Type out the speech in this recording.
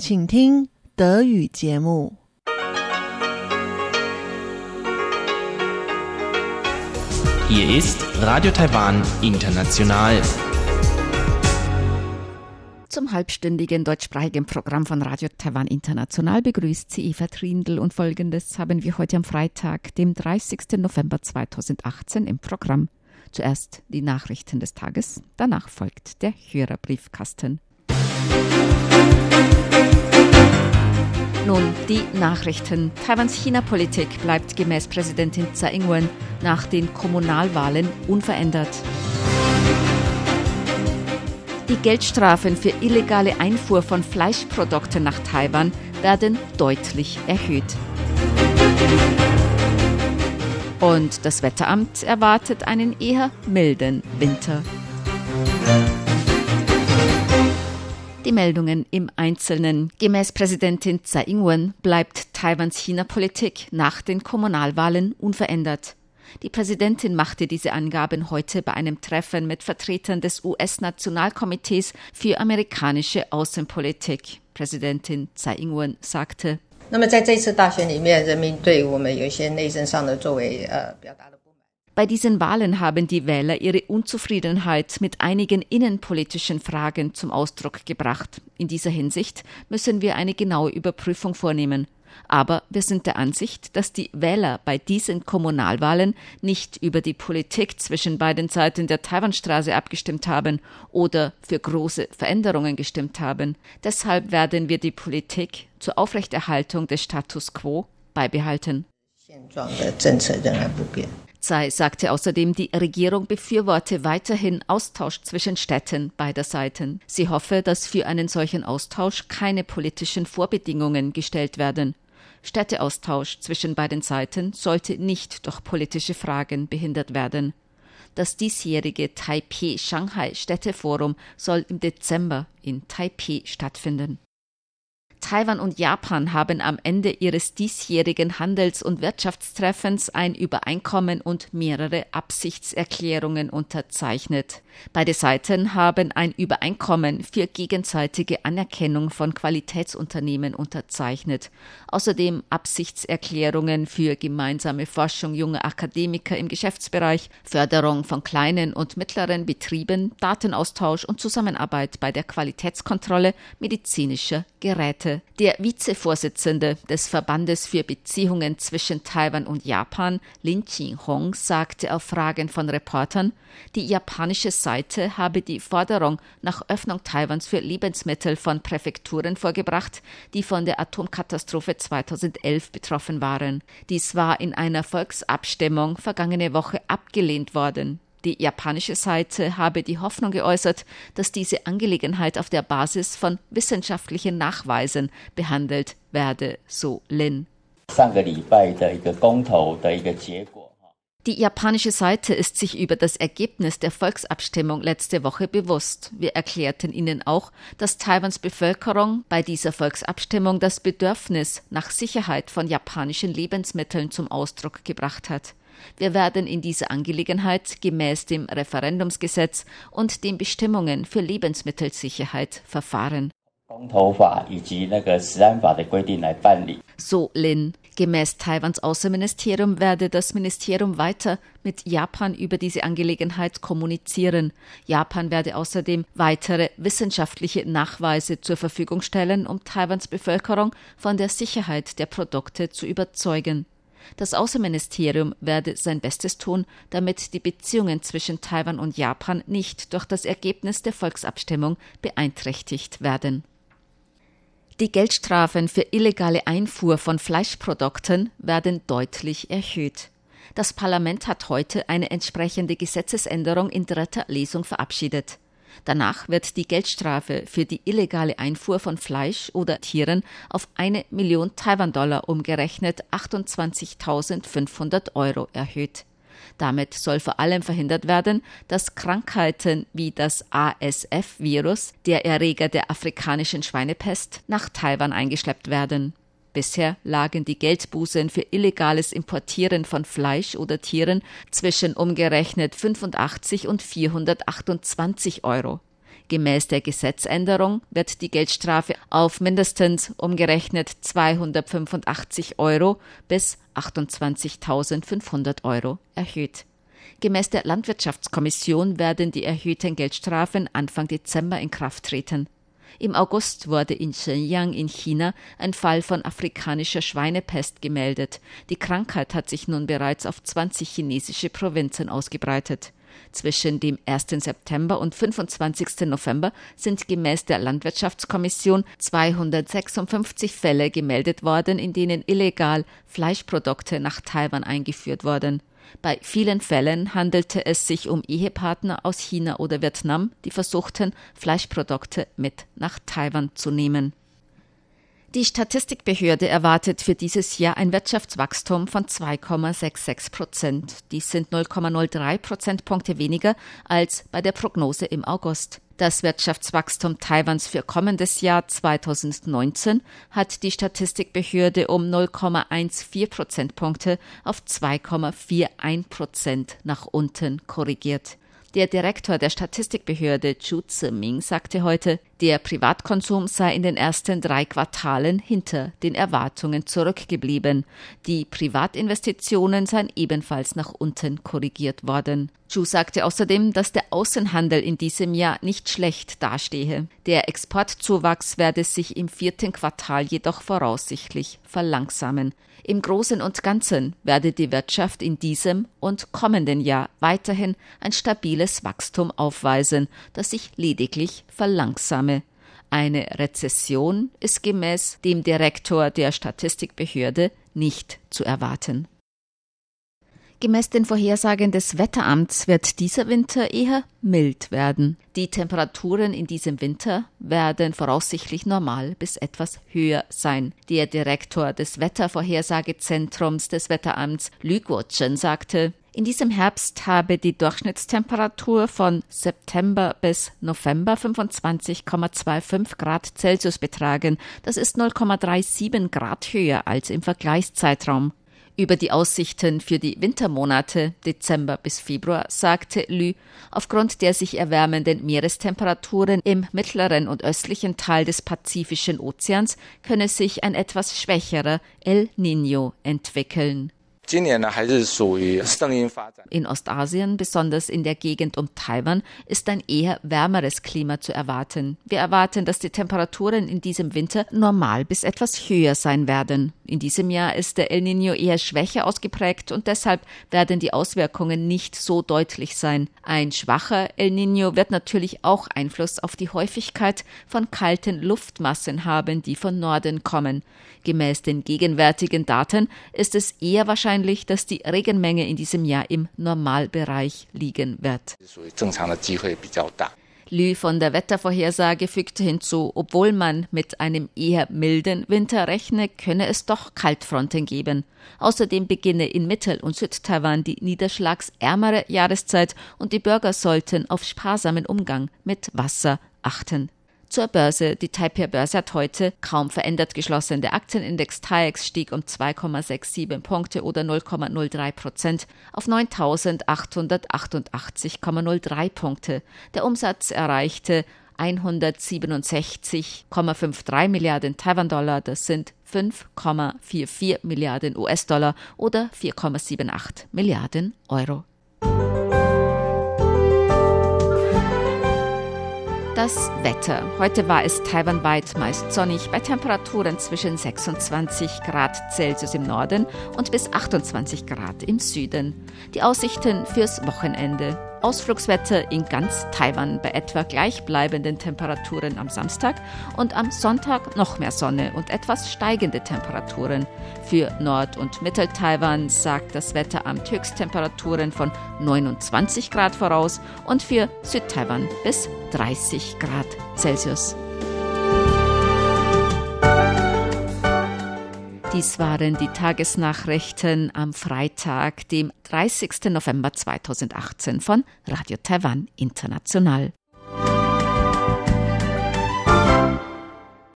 请听德语节目。Hier ist Radio Taiwan International. Zum halbstündigen deutschsprachigen Programm von Radio Taiwan International begrüßt sie Eva Trindl und folgendes haben wir heute am Freitag, dem 30. November 2018 im Programm. Zuerst die Nachrichten des Tages, danach folgt der Hörerbriefkasten. nun die Nachrichten. Taiwans China-Politik bleibt gemäß Präsidentin Tsai Ing-wen nach den Kommunalwahlen unverändert. Die Geldstrafen für illegale Einfuhr von Fleischprodukten nach Taiwan werden deutlich erhöht. Und das Wetteramt erwartet einen eher milden Winter Die Meldungen im Einzelnen. Gemäß Präsidentin Tsai Ing-wen bleibt Taiwans China-Politik nach den Kommunalwahlen unverändert. Die Präsidentin machte diese Angaben heute bei einem Treffen mit Vertretern des US-Nationalkomitees für amerikanische Außenpolitik. Präsidentin Tsai Ing-wen sagte, 那么在这次大选里面，人民对我们有一些内政上的作为，呃，表达了。 Bei diesen Wahlen haben die Wähler ihre Unzufriedenheit mit einigen innenpolitischen Fragen zum Ausdruck gebracht. In dieser Hinsicht müssen wir eine genaue Überprüfung vornehmen. Aber wir sind der Ansicht, dass die Wähler bei diesen Kommunalwahlen nicht über die Politik zwischen beiden Seiten der Taiwanstraße abgestimmt haben oder für große Veränderungen gestimmt haben. Deshalb werden wir die Politik zur Aufrechterhaltung des Status quo beibehalten. Tsai sagte außerdem, die Regierung befürworte weiterhin Austausch zwischen Städten beider Seiten. Sie hoffe, dass für einen solchen Austausch keine politischen Vorbedingungen gestellt werden. Städteaustausch zwischen beiden Seiten sollte nicht durch politische Fragen behindert werden. Das diesjährige Taipei-Shanghai-Städteforum soll im Dezember in Taipei stattfinden. Taiwan und Japan haben am Ende ihres diesjährigen Handels- und Wirtschaftstreffens ein Übereinkommen und mehrere Absichtserklärungen unterzeichnet. Beide Seiten haben ein Übereinkommen für gegenseitige Anerkennung von Qualitätsunternehmen unterzeichnet. Außerdem Absichtserklärungen für gemeinsame Forschung junger Akademiker im Geschäftsbereich, Förderung von kleinen und mittleren Betrieben, Datenaustausch und Zusammenarbeit bei der Qualitätskontrolle medizinischer Geräte. Der Vizevorsitzende des Verbandes für Beziehungen zwischen Taiwan und Japan, Lin Qinghong, sagte auf Fragen von Reportern, die japanische Seite habe die Forderung nach Öffnung Taiwans für Lebensmittel von Präfekturen vorgebracht, die von der Atomkatastrophe 2011 betroffen waren. Dies war in einer Volksabstimmung vergangene Woche abgelehnt worden. Die japanische Seite habe die Hoffnung geäußert, dass diese Angelegenheit auf der Basis von wissenschaftlichen Nachweisen behandelt werde, so Lin. Die japanische Seite ist sich über das Ergebnis der Volksabstimmung letzte Woche bewusst. Wir erklärten ihnen auch, dass Taiwans Bevölkerung bei dieser Volksabstimmung das Bedürfnis nach Sicherheit von japanischen Lebensmitteln zum Ausdruck gebracht hat. Wir werden in dieser Angelegenheit gemäß dem Referendumsgesetz und den Bestimmungen für Lebensmittelsicherheit verfahren. So Lin. Gemäß Taiwans Außenministerium werde das Ministerium weiter mit Japan über diese Angelegenheit kommunizieren. Japan werde außerdem weitere wissenschaftliche Nachweise zur Verfügung stellen, um Taiwans Bevölkerung von der Sicherheit der Produkte zu überzeugen. Das Außenministerium werde sein Bestes tun, damit die Beziehungen zwischen Taiwan und Japan nicht durch das Ergebnis der Volksabstimmung beeinträchtigt werden. Die Geldstrafen für illegale Einfuhr von Fleischprodukten werden deutlich erhöht. Das Parlament hat heute eine entsprechende Gesetzesänderung in dritter Lesung verabschiedet. Danach wird die Geldstrafe für die illegale Einfuhr von Fleisch oder Tieren auf eine Million Taiwan-Dollar umgerechnet 28.500 Euro erhöht. Damit soll vor allem verhindert werden, dass Krankheiten wie das ASF-Virus, der Erreger der afrikanischen Schweinepest, nach Taiwan eingeschleppt werden. Bisher lagen die Geldbußen für illegales Importieren von Fleisch oder Tieren zwischen umgerechnet 85 und 428 Euro. Gemäß der Gesetzänderung wird die Geldstrafe auf mindestens umgerechnet 285 Euro bis 28.500 Euro erhöht. Gemäß der Landwirtschaftskommission werden die erhöhten Geldstrafen Anfang Dezember in Kraft treten. Im August wurde in Shenyang in China ein Fall von afrikanischer Schweinepest gemeldet. Die Krankheit hat sich nun bereits auf 20 chinesische Provinzen ausgebreitet. Zwischen dem 1. September und 25. November sind gemäß der Landwirtschaftskommission 256 Fälle gemeldet worden, in denen illegal Fleischprodukte nach Taiwan eingeführt wurden. Bei vielen Fällen handelte es sich um Ehepartner aus China oder Vietnam, die versuchten, Fleischprodukte mit nach Taiwan zu nehmen. Die Statistikbehörde erwartet für dieses Jahr ein Wirtschaftswachstum von 2,66 Prozent. Dies sind 0,03 Prozentpunkte weniger als bei der Prognose im August. Das Wirtschaftswachstum Taiwans für kommendes Jahr 2019 hat die Statistikbehörde um 0,14 Prozentpunkte auf 2,41 Prozent nach unten korrigiert. Der Direktor der Statistikbehörde Chu Ziming sagte heute, der Privatkonsum sei in den ersten drei Quartalen hinter den Erwartungen zurückgeblieben. Die Privatinvestitionen seien ebenfalls nach unten korrigiert worden. Chu sagte außerdem, dass der Außenhandel in diesem Jahr nicht schlecht dastehe. Der Exportzuwachs werde sich im vierten Quartal jedoch voraussichtlich verlangsamen. Im Großen und Ganzen werde die Wirtschaft in diesem und kommenden Jahr weiterhin ein stabiles Wachstum aufweisen, das sich lediglich verlangsame. Eine Rezession ist gemäß dem Direktor der Statistikbehörde nicht zu erwarten. Gemäß den Vorhersagen des Wetteramts wird dieser Winter eher mild werden. Die Temperaturen in diesem Winter werden voraussichtlich normal bis etwas höher sein. Der Direktor des Wettervorhersagezentrums des Wetteramts Lü Guochen sagte, in diesem Herbst habe die Durchschnittstemperatur von September bis November 25,25 Grad Celsius betragen. Das ist 0,37 Grad höher als im Vergleichszeitraum. Über die Aussichten für die Wintermonate Dezember bis Februar sagte Lü, aufgrund der sich erwärmenden Meerestemperaturen im mittleren und östlichen Teil des Pazifischen Ozeans könne sich ein etwas schwächerer El Niño entwickeln. In Ostasien, besonders in der Gegend um Taiwan, ist ein eher wärmeres Klima zu erwarten. Wir erwarten, dass die Temperaturen in diesem Winter normal bis etwas höher sein werden. In diesem Jahr ist der El Niño eher schwächer ausgeprägt und deshalb werden die Auswirkungen nicht so deutlich sein. Ein schwacher El Niño wird natürlich auch Einfluss auf die Häufigkeit von kalten Luftmassen haben, die von Norden kommen. Gemäß den gegenwärtigen Daten ist es eher wahrscheinlich, dass die Regenmenge in diesem Jahr im Normalbereich liegen wird. Lü von der Wettervorhersage fügte hinzu, obwohl man mit einem eher milden Winter rechne, könne es doch Kaltfronten geben. Außerdem beginne in Mittel- und Südtaiwan die niederschlagsärmere Jahreszeit und die Bürger sollten auf sparsamen Umgang mit Wasser achten. Zur Börse. Die Taipei-Börse hat heute kaum verändert geschlossen. Der Aktienindex TAIEX stieg um 2,67 Punkte oder 0,03 Prozent auf 9.888,03 Punkte. Der Umsatz erreichte 167,53 Milliarden Taiwan-Dollar. Das sind 5,44 Milliarden US-Dollar oder 4,78 Milliarden Euro. Das Wetter. Heute war es taiwanweit meist sonnig bei Temperaturen zwischen 26 Grad Celsius im Norden und bis 28 Grad im Süden. Die Aussichten fürs Wochenende. Ausflugswetter in ganz Taiwan bei etwa gleichbleibenden Temperaturen am Samstag und am Sonntag noch mehr Sonne und etwas steigende Temperaturen. Für Nord- und Mittel-Taiwan sagt das Wetteramt Höchsttemperaturen von 29 Grad voraus und für Südtaiwan bis 30 Grad Celsius. Dies waren die Tagesnachrichten am Freitag, dem 30. November 2018 von Radio Taiwan International.